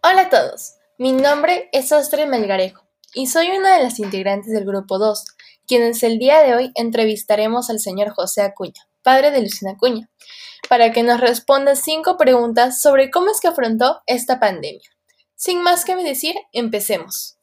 Hola a todos, mi nombre es Ostre Melgarejo y soy una de las integrantes del Grupo 2, quienes el día de hoy entrevistaremos al señor José Acuña, padre de Lucina Acuña, para que nos responda cinco preguntas sobre cómo es que afrontó esta pandemia. Sin más que decir, empecemos.